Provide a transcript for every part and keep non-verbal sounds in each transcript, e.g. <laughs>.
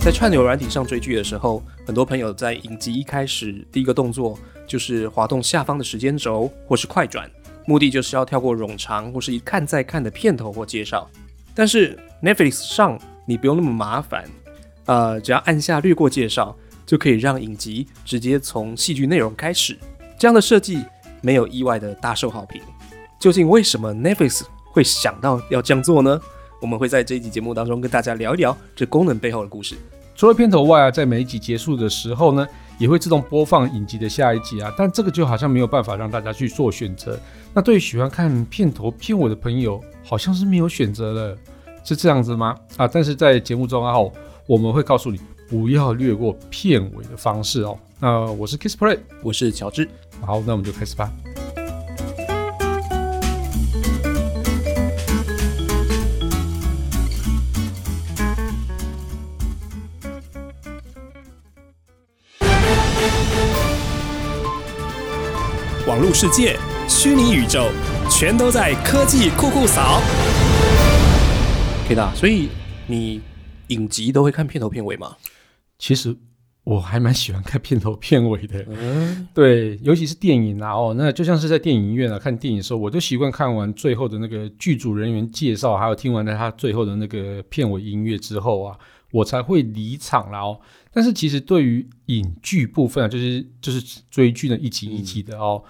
在串流软体上追剧的时候，很多朋友在影集一开始第一个动作就是滑动下方的时间轴或是快转，目的就是要跳过冗长或是一看再看的片头或介绍。但是 Netflix 上你不用那么麻烦，呃，只要按下略过介绍，就可以让影集直接从戏剧内容开始。这样的设计没有意外的大受好评。究竟为什么 Netflix 会想到要这样做呢？我们会在这一集节目当中跟大家聊一聊这功能背后的故事。除了片头外啊，在每一集结束的时候呢，也会自动播放影集的下一集啊。但这个就好像没有办法让大家去做选择。那对于喜欢看片头片尾的朋友，好像是没有选择了，是这样子吗？啊，但是在节目中啊，我们会告诉你不要略过片尾的方式哦。那我是 Kiss Play，我是乔治。好，那我们就开始吧。络世界、虚拟宇宙，全都在科技酷酷扫。K 大，所以你影集都会看片头片尾吗？其实我还蛮喜欢看片头片尾的。嗯，对，尤其是电影啊，哦，那就像是在电影院啊看电影的时候，我就习惯看完最后的那个剧组人员介绍，还有听完了他最后的那个片尾音乐之后啊，我才会离场了哦。但是其实对于影剧部分啊，就是就是追剧的一集一集的哦，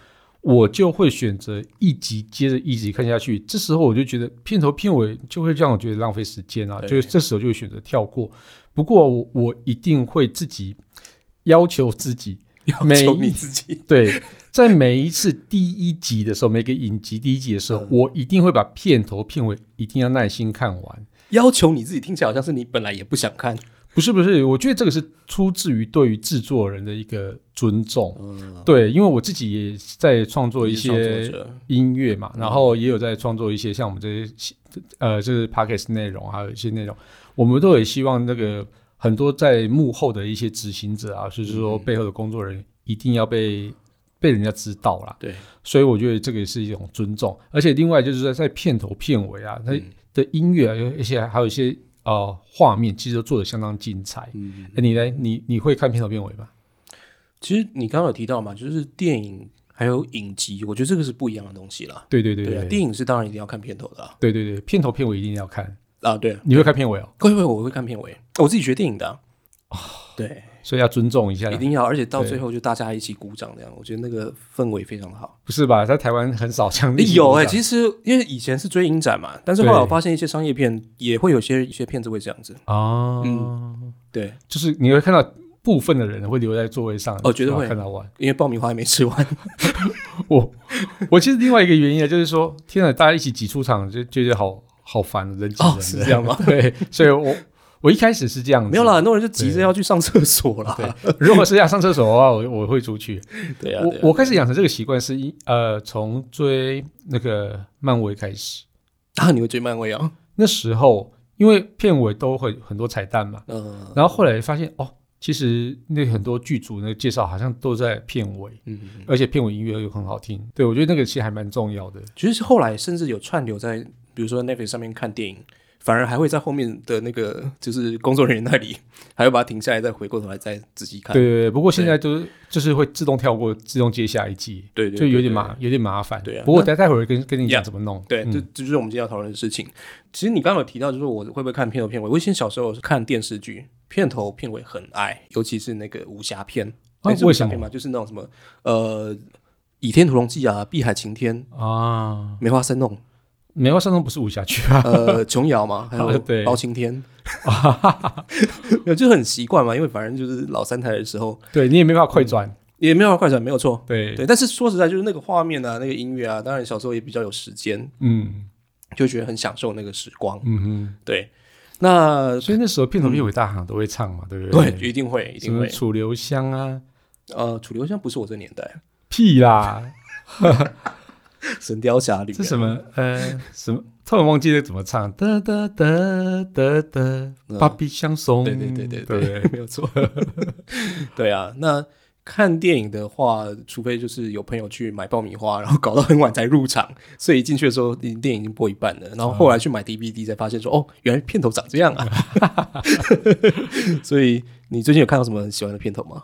我就会选择一集接着一集看下去。这时候我就觉得片头片尾就会让我觉得浪费时间啊，就是这时候就会选择跳过。不过我我一定会自己要求自己，<laughs> 要求你自己对，在每一次第一集的时候，每个影集第一集的时候，我一定会把片头片尾一定要耐心看完。要求你自己听起来好像是你本来也不想看。不是不是，我觉得这个是出自于对于制作人的一个尊重。嗯，对，因为我自己也在创作一些音乐嘛，然后也有在创作一些像我们这些呃，就是 podcast 内容，还有一些内容，我们都也希望那个很多在幕后的一些执行者啊，就是说背后的工作人员一定要被被人家知道啦。对，所以我觉得这个也是一种尊重，而且另外就是说在片头片尾啊，它的音乐啊，有一些还有一些。呃，画面其实都做的相当精彩。嗯，你来？你你会看片头片尾吗？其实你刚刚有提到嘛，就是电影还有影集，我觉得这个是不一样的东西啦。对对对对，电影是当然一定要看片头的。对对对，片头片尾一定要看啊。对，你会看片尾哦？会会，我会看片尾。我自己学电影的。哦，对。所以要尊重一下，一定要，而且到最后就大家一起鼓掌这样，我觉得那个氛围非常好。不是吧？在台湾很少这样。有哎，其实因为以前是追影展嘛，但是后来我发现一些商业片也会有些一些片子会这样子哦。嗯，对，就是你会看到部分的人会留在座位上，哦，绝对会看到完，因为爆米花还没吃完。<laughs> 我我其实另外一个原因啊，就是说，天哪，大家一起挤出场就觉得好好烦，人挤人，是这样吗？<laughs> 对，所以我。我一开始是这样，没有啦，很多人就急着要去上厕所了。对，如果是要上厕所的话，我我会出去。对啊，我我开始养成这个习惯是一呃，从追那个漫威开始。啊，你会追漫威啊？那时候因为片尾都会很多彩蛋嘛，嗯，然后后来发现哦，其实那很多剧组那个介绍好像都在片尾，嗯，而且片尾音乐又很好听。对我觉得那个其实还蛮重要的。其实后来甚至有串流在，比如说 Netflix 上面看电影。反而还会在后面的那个，就是工作人员那里，<laughs> 还会把它停下来，再回过头来再仔细看。对对对，不过现在就是就是会自动跳过，自动接下一季。对对，就有点麻有点麻烦。对啊。不过待待会儿跟跟你讲怎么弄。对，这这就是我们今天要讨论的事情。其实你刚刚有提到，就是我会不会看片头片尾？我以前小时候是看电视剧，片头片尾很爱，尤其是那个武侠片。为什么？就是那种什么呃，《倚天屠龙记》啊，《碧海晴天》啊，《梅花三弄》。梅花三弄不是武侠剧啊？呃，琼瑶嘛，<laughs> 还有包青天，<laughs> 就很习惯嘛，因为反正就是老三台的时候，对你也没办法快转，也没办法快转，没有错，对对。但是说实在，就是那个画面啊，那个音乐啊，当然小时候也比较有时间，嗯，就觉得很享受那个时光，嗯嗯，对。那所以那时候片头片尾大行都会唱嘛，对不对？对，一定会，一定会。楚留香啊，呃，楚留香不是我这年代，屁啦。<laughs> <laughs> 神雕侠侣是什么？呃，什么？突然忘记了怎么唱。哒哒哒哒哒，芭比相送。对对对对对，没有错。<laughs> 对啊，那看电影的话，除非就是有朋友去买爆米花，然后搞到很晚才入场，所以一进去的时候，电影已经播一半了。然后后来去买 DVD 才发现说，哦，原来片头长这样啊！<laughs> 所以你最近有看到什么很喜欢的片头吗？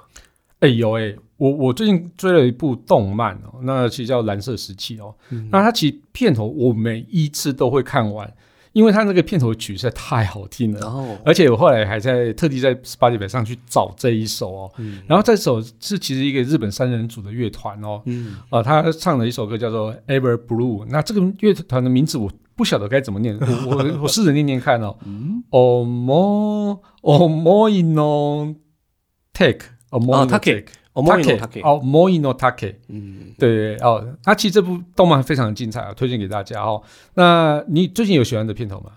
哎有哎，我我最近追了一部动漫哦，那其实叫《蓝色时期》哦。那它其实片头我每一次都会看完，因为它那个片头曲实在太好听了。然后而且我后来还在特地在 Spotify 上去找这一首哦。然后这首是其实一个日本三人组的乐团哦。嗯，啊，他唱了一首歌叫做《Ever Blue》。那这个乐团的名字我不晓得该怎么念，我我我试着念念看哦。<laughs> Omo Omoino Take。哦哦，Take，哦，Moino Take，哦，Moino Take，嗯，对对哦，那其实这部动漫非常精彩啊，推荐给大家哦。那你最近有喜欢的片头吗？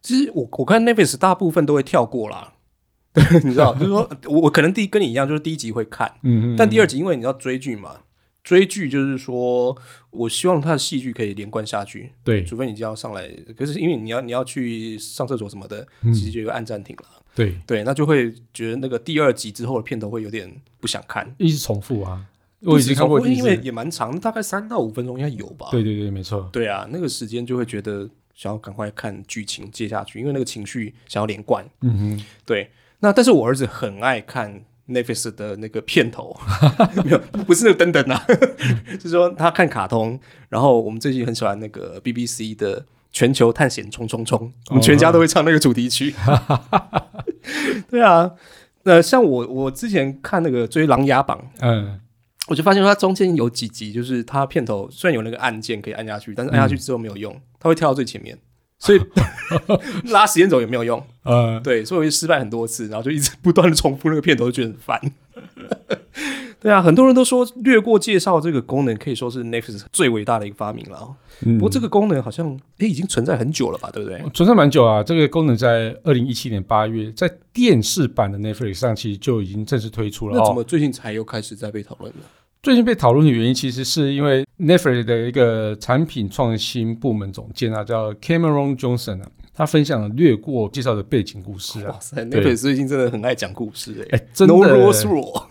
其实我我看 Netflix 大部分都会跳过啦，<laughs> 你知道，就是说我我可能第一跟你一样，就是第一集会看，嗯嗯，但第二集因为你要追剧嘛，追剧就是说我希望他的戏剧可以连贯下去，对除非你就要上来，可是因为你要你要去上厕所什么的，嗯其实就有个按暂停了。对，对，那就会觉得那个第二集之后的片头会有点不想看。一直重复啊，我已经看过因为也蛮长，大概三到五分钟应该有吧。对对对，没错，对啊，那个时间就会觉得想要赶快看剧情接下去，因为那个情绪想要连贯。嗯哼，对，那但是我儿子很爱看 Netflix 的那个片头，<laughs> 没有，不是那个噔噔啊，就 <laughs> 是说他看卡通，然后我们最近很喜欢那个 BBC 的。全球探险冲冲冲，我们全家都会唱那个主题曲。<laughs> 对啊，那像我我之前看那个追《琅琊榜》，嗯，我就发现它中间有几集，就是它片头虽然有那个按键可以按下去，但是按下去之后没有用，它会跳到最前面，所以 <laughs> 拉时间轴也没有用。<laughs> 呃，对，所以我就失败很多次，然后就一直不断的重复那个片头，就觉得很烦。<laughs> 对啊，很多人都说略过介绍这个功能可以说是 Netflix 最伟大的一个发明了。嗯不过这个功能好像诶已经存在很久了吧，对不对？存在蛮久啊。这个功能在二零一七年八月在电视版的 Netflix 上其实就已经正式推出了。那怎哦，么最近才又开始在被讨论呢？最近被讨论的原因，其实是因为 Netflix 的一个产品创新部门总监啊，叫 Cameron Johnson 啊，他分享了略过介绍的背景故事啊。哇，塞对，Netflix 最近真的很爱讲故事诶、哎，真的。No rules rule。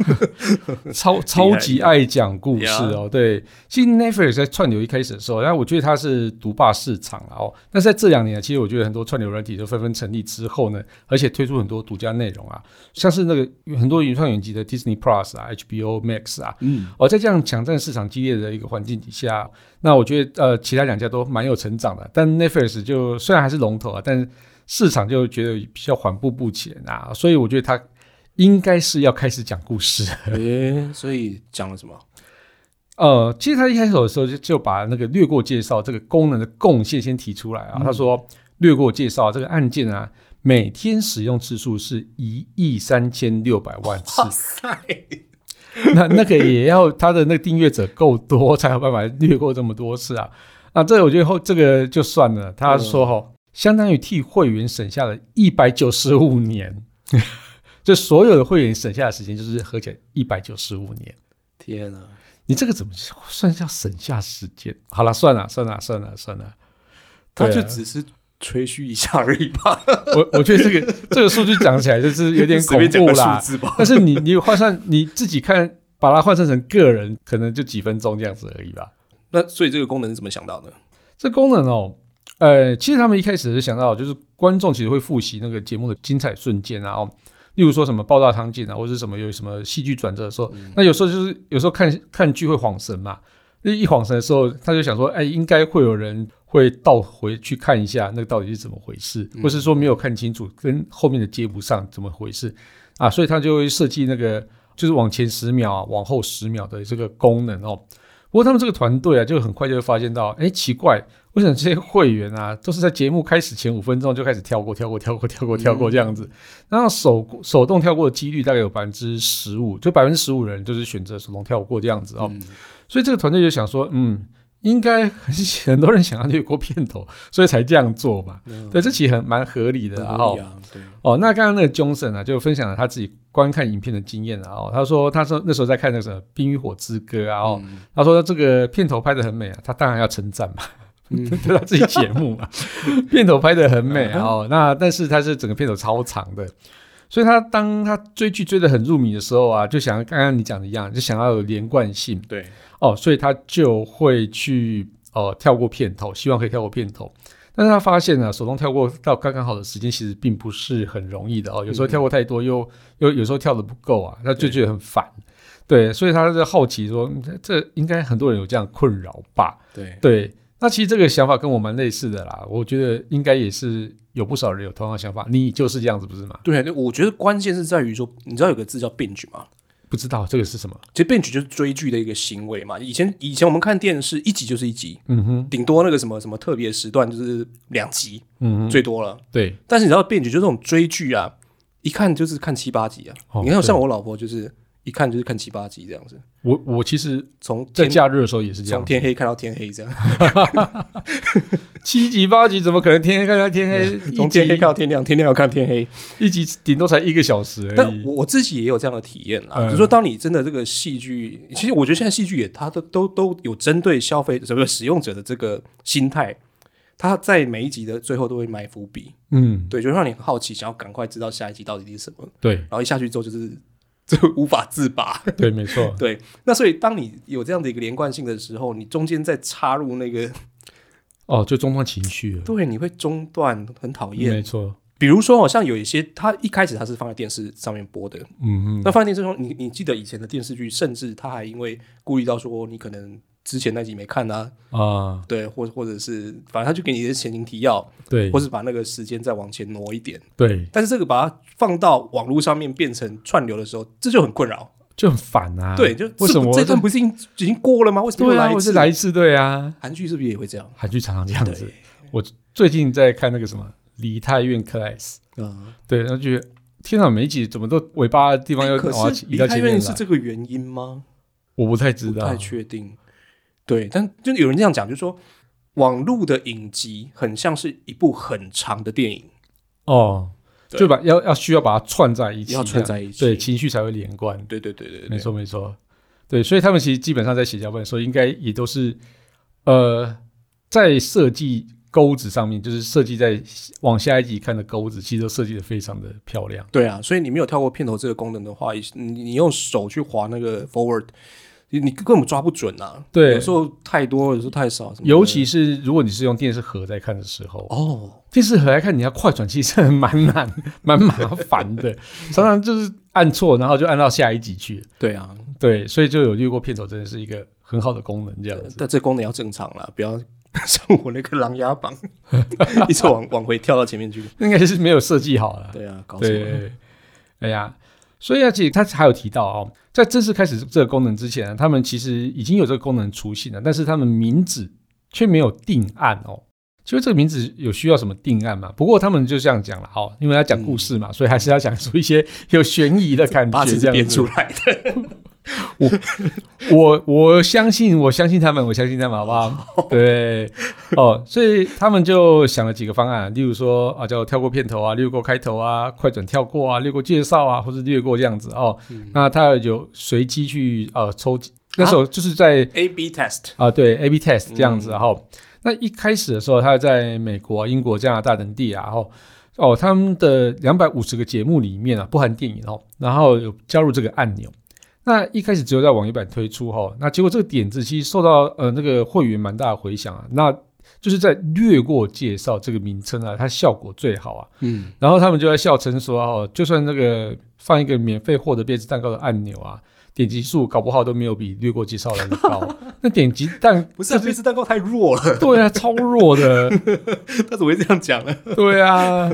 <laughs> 超超级爱讲故事哦。对，其实 Netflix 在串流一开始的时候，然后我觉得它是独霸市场了哦。但是在这两年，其实我觉得很多串流软体都纷纷成立之后呢，而且推出很多独家内容啊，像是那个很多原创影集的 Disney Plus 啊、HBO Max 啊，嗯，哦，在这样抢占市场激烈的一个环境底下，那我觉得呃，其他两家都蛮有成长的，但 Netflix 就虽然还是龙头啊，但是市场就觉得比较缓步不前啊，所以我觉得他应该是要开始讲故事。诶、所以讲了什么？呃，其实他一开始的时候就就把那个略过介绍这个功能的贡献先提出来啊。他说略过介绍这个按键啊，每天使用次数是一亿三千六百万次哇，塞，那那个也要他的那个订阅者够多才有办法略过这么多次啊。啊，这我觉得后这个就算了。他说哈、相当于替会员省下了一百九十五年，<laughs> 就所有的会员省下的时间就是合起来一百九十五年。天啊！你这个怎么算叫省下时间？好了，算了，算了，算了，算了。他就只是吹嘘一下而已吧，我我觉得这个这个数据讲起来就是有点恐怖啦。<laughs> 但是你你换算你自己看，把它换算成个人，可能就几分钟这样子而已吧。那所以这个功能是怎么想到的？这功能哦，呃，其实他们一开始是想到，就是观众其实会复习那个节目的精彩瞬间啊，哦，例如说什么爆炸场景啊，或者是什么有什么戏剧转折的时候，那有时候就是有时候看看剧会晃神嘛，一一晃神的时候，他就想说，哎，应该会有人会倒回去看一下那个到底是怎么回事，或是说没有看清楚，跟后面的接不上怎么回事啊，所以他就会设计那个就是往前十秒啊，往后十秒的这个功能哦。不过他们这个团队啊，就很快就会发现到，哎，奇怪，为什么这些会员啊，都是在节目开始前五分钟就开始跳过、跳过、跳过、跳过、跳过这样子？然后手手动跳过的几率大概有百分之十五，就百分之十五人就是选择手动跳过这样子哦。嗯所以这个团队就想说，嗯，应该很很多人想要略过片头，所以才这样做嘛。对，这其实很蛮合理的很啊。哦那刚刚那个 Johnson 啊，就分享了他自己观看影片的经验啊。哦，他说他说那时候在看那个什么《冰与火之歌》啊。哦，嗯他说这个片头拍的很美啊，他当然要称赞嘛，嗯 <laughs> 对他自己节目嘛，片头拍的很美啊哦。那但是他是整个片头超长的，所以他当他追剧追得很入迷的时候啊，就想刚刚你讲的一样，就想要有连贯性对，哦，所以他就会去呃跳过片头，希望可以跳过片头。但是他发现呢，手动跳过到刚刚好的时间，其实并不是很容易的哦。有时候跳过太多，又又有时候跳的不够啊，他就觉得很烦。对，所以他在好奇说，嗯这应该很多人有这样困扰吧？对，对，那其实这个想法跟我蛮类似的啦。我觉得应该也是有不少人有同样的想法。你就是这样子，不是吗？对，我觉得关键是在于说，你知道有个字叫 binge 吗？不知道这个是什么？其实 binge 就是追剧的一个行为嘛。以前以前我们看电视，一集就是一集，嗯哼，顶多那个什么什么特别时段就是两集，嗯哼，最多了。对，但是你知道 binge 就这种追剧啊，一看就是看七八集啊。哦你看像我老婆就是一看就是看七八集这样子，我我其实从在假日的时候也是这样。从样，天黑看到天黑这样，<laughs> 七集八集怎么可能天黑看到天黑？从天黑看到天亮，天亮要看天黑。一集顶多才一个小时而但已。我我自己也有这样的体验啦，嗯。就是说，当你真的这个戏剧，其实我觉得现在戏剧也它都都都有针对消费者、不是使用者的这个心态，它在每一集的最后都会埋伏笔，嗯，对，就让你很好奇，想要赶快知道下一集到底是什么，对。然后一下去之后就是就无法自拔。<laughs> 对，没错。<laughs> 对，那所以当你有这样的一个连贯性的时候，你中间再插入那个，哦，就中断情绪了。对，你会中断，很讨厌。没错。比如说，好像有一些，它一开始它是放在电视上面播的，嗯嗯，那放在电视中，你你记得以前的电视剧，甚至它还因为顾虑到说你可能之前那集没看啊，啊，对，或或者是反正他就给你一些前情提要，对或是把那个时间再往前挪一点。对，但是这个把它放到网络上面变成串流的时候，这就很困扰。就很烦啊。对，就为什么这这段不是已经已经过了吗？为什么又来一次？来一次对啊。韩剧是不是也会这样？韩剧常常这样子。我最近在看那个什么《梨泰院 class》，嗯，对，然后觉得天哪，每一集怎么都尾巴的地方要可往移到前面来，院是这个原因吗？我不太知道不太。确定。对，但就有人这样讲，就是说网络的影集很像是一部很长的电影，哦，就把要要需要把它串在一起，要串在一起对，情绪才会连贯。对对对对对，没错没错，对，所以他们其实基本上在写脚本的时候，应该也都是呃在设计钩子上面，就是设计在往下一集看的钩子，其实都设计的非常的漂亮。对啊，所以你没有跳过片头这个功能的话，你你用手去划那个 forward，你你根本抓不准啊。对有时候太多，有时候太少，尤其是如果你是用电视盒在看的时候，哦，电视盒来看，你要快转，其实蛮难、蛮麻烦的，常常就是按错，然后就按到下一集去。对啊，对，所以就有略过片头，真的是一个很好的功能，这样子。但这功能要正常了，不要 <laughs> 像我那个琅琊榜，<laughs> 一直往往回跳到前面去。应该是没有设计好了。对啊，搞错了？对，哎呀，所以而且他还有提到哦，在正式开始这个功能之前呢，他们其实已经有这个功能雏形了，但是他们名字却没有定案哦。其实这个名字有需要什么定案吗？不过他们就这样讲了哦，因为要讲故事嘛，所以还是要讲出一些有悬疑的感觉，这样子编出来的。我我我相信，我相信他们，我相信他们，好不好？对，哦，所以他们就想了几个方案，例如说啊，叫跳过片头啊，略过开头啊，快转跳过啊，略过介绍啊，或者略过这样子哦。那他有随机去呃抽，那时候就是在 A B test，啊，对，A/B test 这样子，然后、那一开始的时候，他在美国、英国、加拿大等地啊，然后哦，他们的两百五十个节目里面啊，不含电影哦，然后有加入这个按钮。那一开始只有在网页版推出哈，那结果这个点子其实受到呃那个会员蛮大的回响啊，那就是在略过介绍这个名称啊，它效果最好啊。嗯，然后他们就在笑称说哦，就算那个放一个免费获得杯子蛋糕的按钮啊，点击数搞不好都没有比略过介绍来的高。<laughs> 那点击蛋 <laughs> 不是啊，杯子蛋糕太弱了，<laughs> 对啊，超弱的。他怎么会这样讲呢？对啊，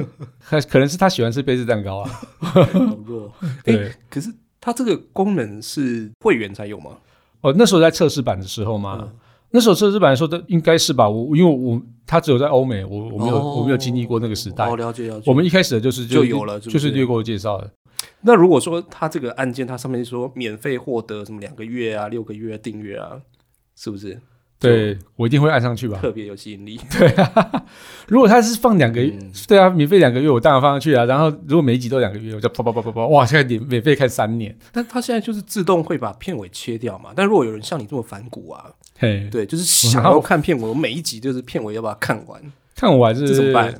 可可能是他喜欢吃杯子蛋糕啊。好弱。对，可是它这个功能是会员才有吗？哦，那时候在测试版的时候吗，嗯那时候测试版的时候都应该是吧。我因为我他只有在欧美，我我没有、哦我没有经历过那个时代。哦，了解了解。我们一开始的就是就有了就是是略过介绍的。那如果说它这个按键，它上面说免费获得什么两个月啊、六个月订阅啊，是不是对我一定会按上去吧。特别有吸引力？<laughs> 对啊如果他是放两个月，嗯对啊，免费两个月，我当然放上去啊。然后如果每一集都两个月，我就啪啪啪啪啪，哇，现在免免费看三年，但它现在就是自动会把片尾切掉嘛。但如果有人像你这么反骨啊，嘿，对，就是想要看片尾，我每一集就是片尾要把它看完，看完是怎么办？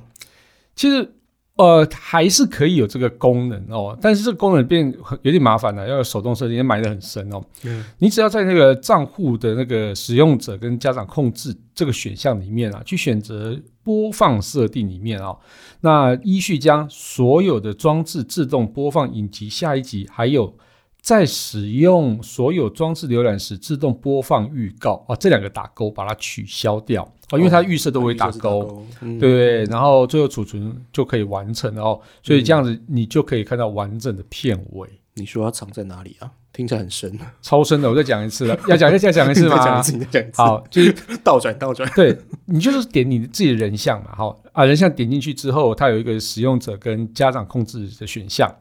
其实呃，还是可以有这个功能哦，但是这个功能变很有点麻烦了，要有手动设定，埋得很深哦。嗯你只要在那个账户的那个使用者跟家长控制这个选项里面啊，去选择播放设定里面啊、那依序将所有的装置自动播放影集下一集，还有在使用所有装置浏览时自动播放预告啊，这两个打勾把它取消掉啊，因为它预设都会打勾。，嗯对对，然后最后储存就可以完成了哦，所以这样子你就可以看到完整的片尾，你说它藏在哪里啊？听起来很深。超深的。我再讲一次了，<laughs> 要讲再讲一次吗再讲一？次，讲一次。好，就是 <laughs> 倒转倒转。对你就是点你自己的人像嘛，好啊，人像点进去之后，它有一个使用者跟家长控制的选项。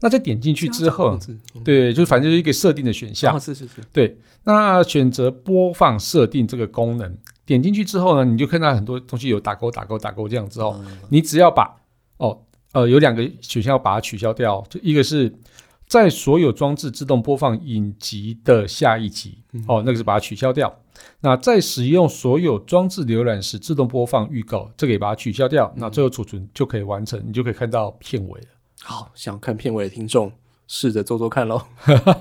那再点进去之后，对，就反正就是一个设定的选项啊，。是是是，对，那选择播放设定这个功能，点进去之后呢，你就看到很多东西有打勾、打勾、打勾这样之后，嗯你只要把哦呃有两个选项要把它取消掉，就一个是在所有装置自动播放影集的下一集，哦，那个是把它取消掉。那在使用所有装置浏览时自动播放预告，这个也把它取消掉。那最后储存就可以完成，你就可以看到片尾了。好，想看片尾的听众试着做做看喽。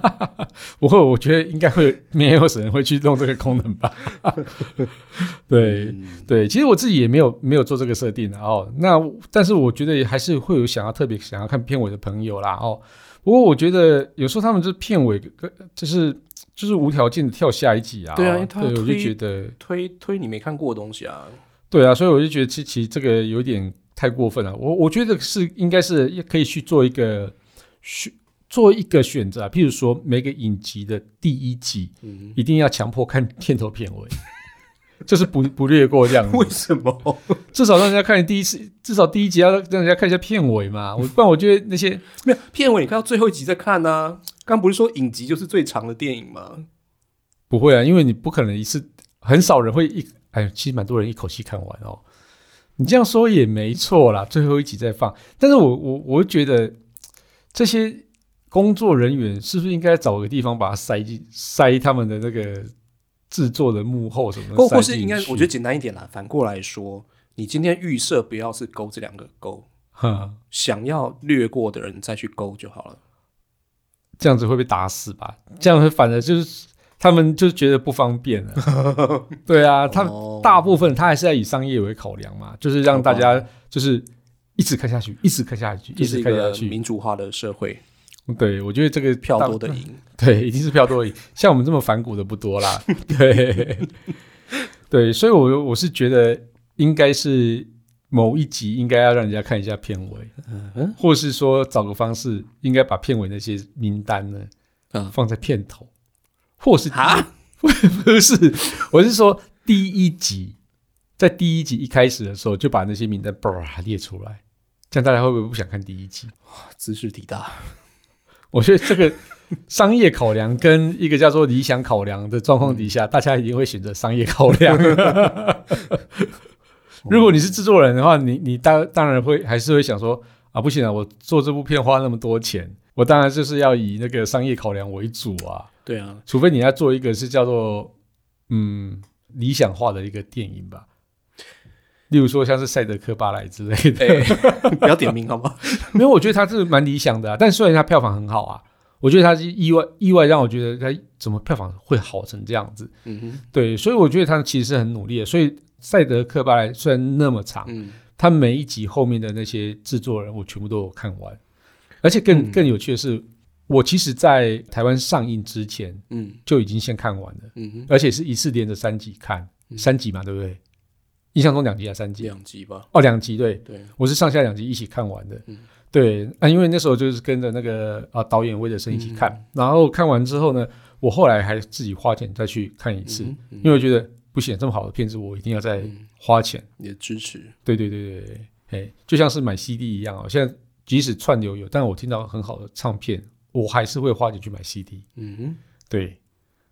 <laughs> 不过我觉得应该会没有人会去弄这个功能吧？<laughs> 对、嗯对，其实我自己也没有没有做这个设定的哦。那但是我觉得还是会有想要特别想要看片尾的朋友啦哦。不过我觉得有时候他们就是片尾呃就是就是无条件的跳下一集啊。对啊因为他对我就觉得推推你没看过的东西啊，对啊，所以我就觉得其其实这个有点太过分了。我我觉得是应该是也可以去做一个选做一个选择啊，譬如说每个影集的第一集嗯，一定要强迫看片头片尾，<laughs> 就是不不略过这样子为，什么？至少让人家看第一次，至少第一集要让人家看一下片尾嘛。我不然我觉得那些没有片尾，你看到最后一集再看呢、刚不是说影集就是最长的电影吗？不会啊，因为你不可能一次，很少人会一，哎，其实蛮多人一口气看完哦。你这样说也没错啦，最后一集再放。但是我我我觉得这些工作人员是不是应该找个地方把它塞进塞他们的那个制作的幕后什么的，或或是应该，我觉得简单一点啦。反过来说，你今天预设不要是勾这两个勾，哈想要略过的人再去勾就好了。这样子会被打死吧？这样会反而就是他们就觉得不方便了。<laughs> 对啊，他哦大部分他还是在以商业为考量嘛，就是让大家就是一直看下去，一直看下去，一直看下去。民主化的社会，对，我觉得这个票多的赢。<laughs> 对，一定是票多而已。像我们这么反骨的不多啦。对，对，所以我我是觉得应该是某一集应该要让人家看一下片尾，嗯或是说找个方式，应该把片尾那些名单呢，嗯放在片头，或是啊，<laughs> 不是，我是说第一集，在第一集一开始的时候就把那些名单叭列出来，这样大家会不会不想看第一集？姿势体大。我觉得这个商业考量跟一个叫做理想考量的状况底下，大家一定会选择商业考量。<laughs> 如果你是制作人的话，你你当当然会还是会想说啊，不行啊，我做这部片花那么多钱，我当然就是要以那个商业考量为主啊。对啊，除非你要做一个是叫做嗯理想化的一个电影吧，例如说像是《赛德克巴莱》之类的。哎、<laughs> 不要点名好吗？<laughs> 没有，我觉得他是蛮理想的、啊，但虽然他票房很好啊，我觉得他是意外意外让我觉得他怎么票房会好成这样子。嗯哼，对，所以我觉得他其实是很努力的。所以《赛德克巴莱》虽然那么长，嗯，他每一集后面的那些制作人我全部都有看完，而且更、嗯更有趣的是，我其实在台湾上映之前嗯就已经先看完了。而且是一次连着三集看，嗯三集嘛，对不对？印象中两集还是三集？两集吧。哦，两集，对，对，我是上下两集一起看完的。嗯对啊，因为那时候就是跟着那个啊导演魏德生一起看，嗯然后看完之后呢，我后来还自己花钱再去看一次，因为我觉得不行，这么好的片子我一定要再嗯花钱。你的支持，对对对对对，哎，就像是买 CD 一样哦。现在即使串流有，但我听到很好的唱片，我还是会花钱去买 CD。嗯哼。对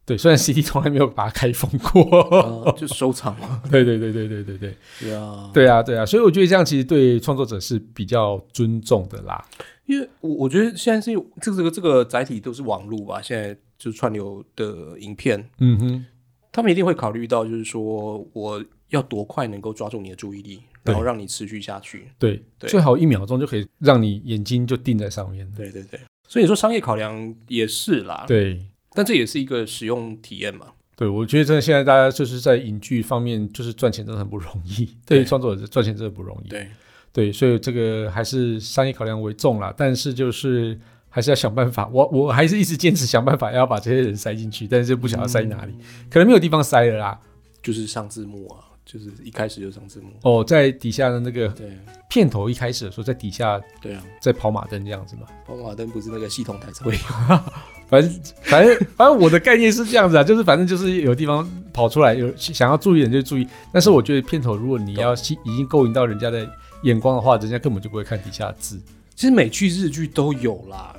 对，虽然 CD 从来没有把它开封过。呃，就收藏嘛。<laughs> 对对对对对对对。对啊，对啊，对啊，所以我觉得这样其实对创作者是比较尊重的啦。因为我我觉得现在是这个这个这个载体都是网络吧，现在就是串流的影片，嗯哼，他们一定会考虑到，就是说我要多快能够抓住你的注意力，然后对让你持续下去。对，对最好一秒钟就可以让你眼睛就定在上面。对对对，所以你说商业考量也是啦，，对但这也是一个使用体验嘛。对，我觉得真的现在大家就是在影剧方面，就是赚钱真的很不容易。对于创作者赚钱真的不容易。对，对，所以这个还是商业考量为重啦，但是就是还是要想办法。我我还是一直坚持想办法要把这些人塞进去，但是不晓得塞哪里，可能没有地方塞了啦。就是上字幕啊，就是一开始就上字幕。哦，在底下的那个对片头一开始的时候，在底下对啊，在跑马灯这样子嘛。跑马灯不是那个系统台才会有。<laughs> 反正反正反正我的概念是这样子啊，就是反正就是有地方跑出来，有想要注意的人就注意。但是我觉得片头如果你要吸已经勾引到人家的眼光的话，人家根本就不会看底下的字。其实美剧、日剧都有啦，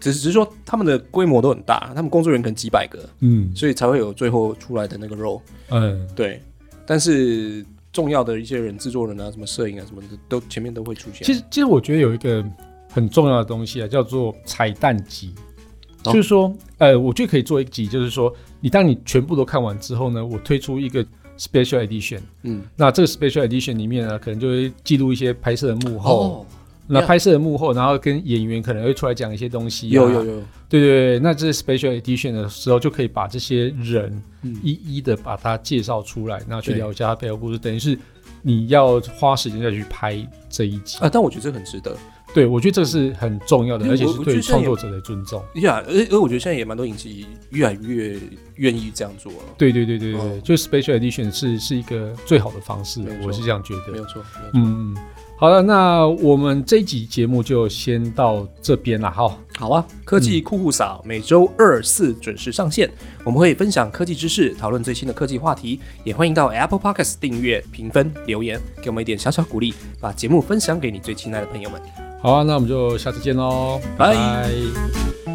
只是只是说他们的规模都很大，他们工作人员可能几百个，嗯所以才会有最后出来的那个肉。嗯，对，但是重要的一些人，制作人啊，什么摄影啊，什么的，都前面都会出现。其实其实我觉得有一个很重要的东西啊，叫做彩蛋集。哦就是说，呃，我觉得可以做一集，就是说，你当你全部都看完之后呢，我推出一个 special edition。嗯，那这个 special edition 里面呢，可能就会记录一些拍摄的幕后，哦，那拍摄的幕后，然后跟演员可能会出来讲一些东西、啊。有有有，对对对，那这是 special edition 的时候，就可以把这些人嗯。一一的把它介绍出来，然后去聊一下他背后故事，等于是你要花时间再去拍这一集。啊，但我觉得这很值得。对，我觉得这是很重要的，而且是对创作者的尊重。呀，而而我觉得现在也蛮多影集越来越愿意这样做了。对对对对对，哦就 special edition 是是一个最好的方式我是这样觉得。没有错，没有错。嗯嗯，好了，那我们这一集节目就先到这边了哈。好啊，科技酷酷嫂每周二四准时上线，我们会分享科技知识，讨论最新的科技话题，也欢迎到 Apple Podcast 订阅、评分、留言，给我们一点小小鼓励，把节目分享给你最亲爱的朋友们。好啊，那我们就下次见喽，拜拜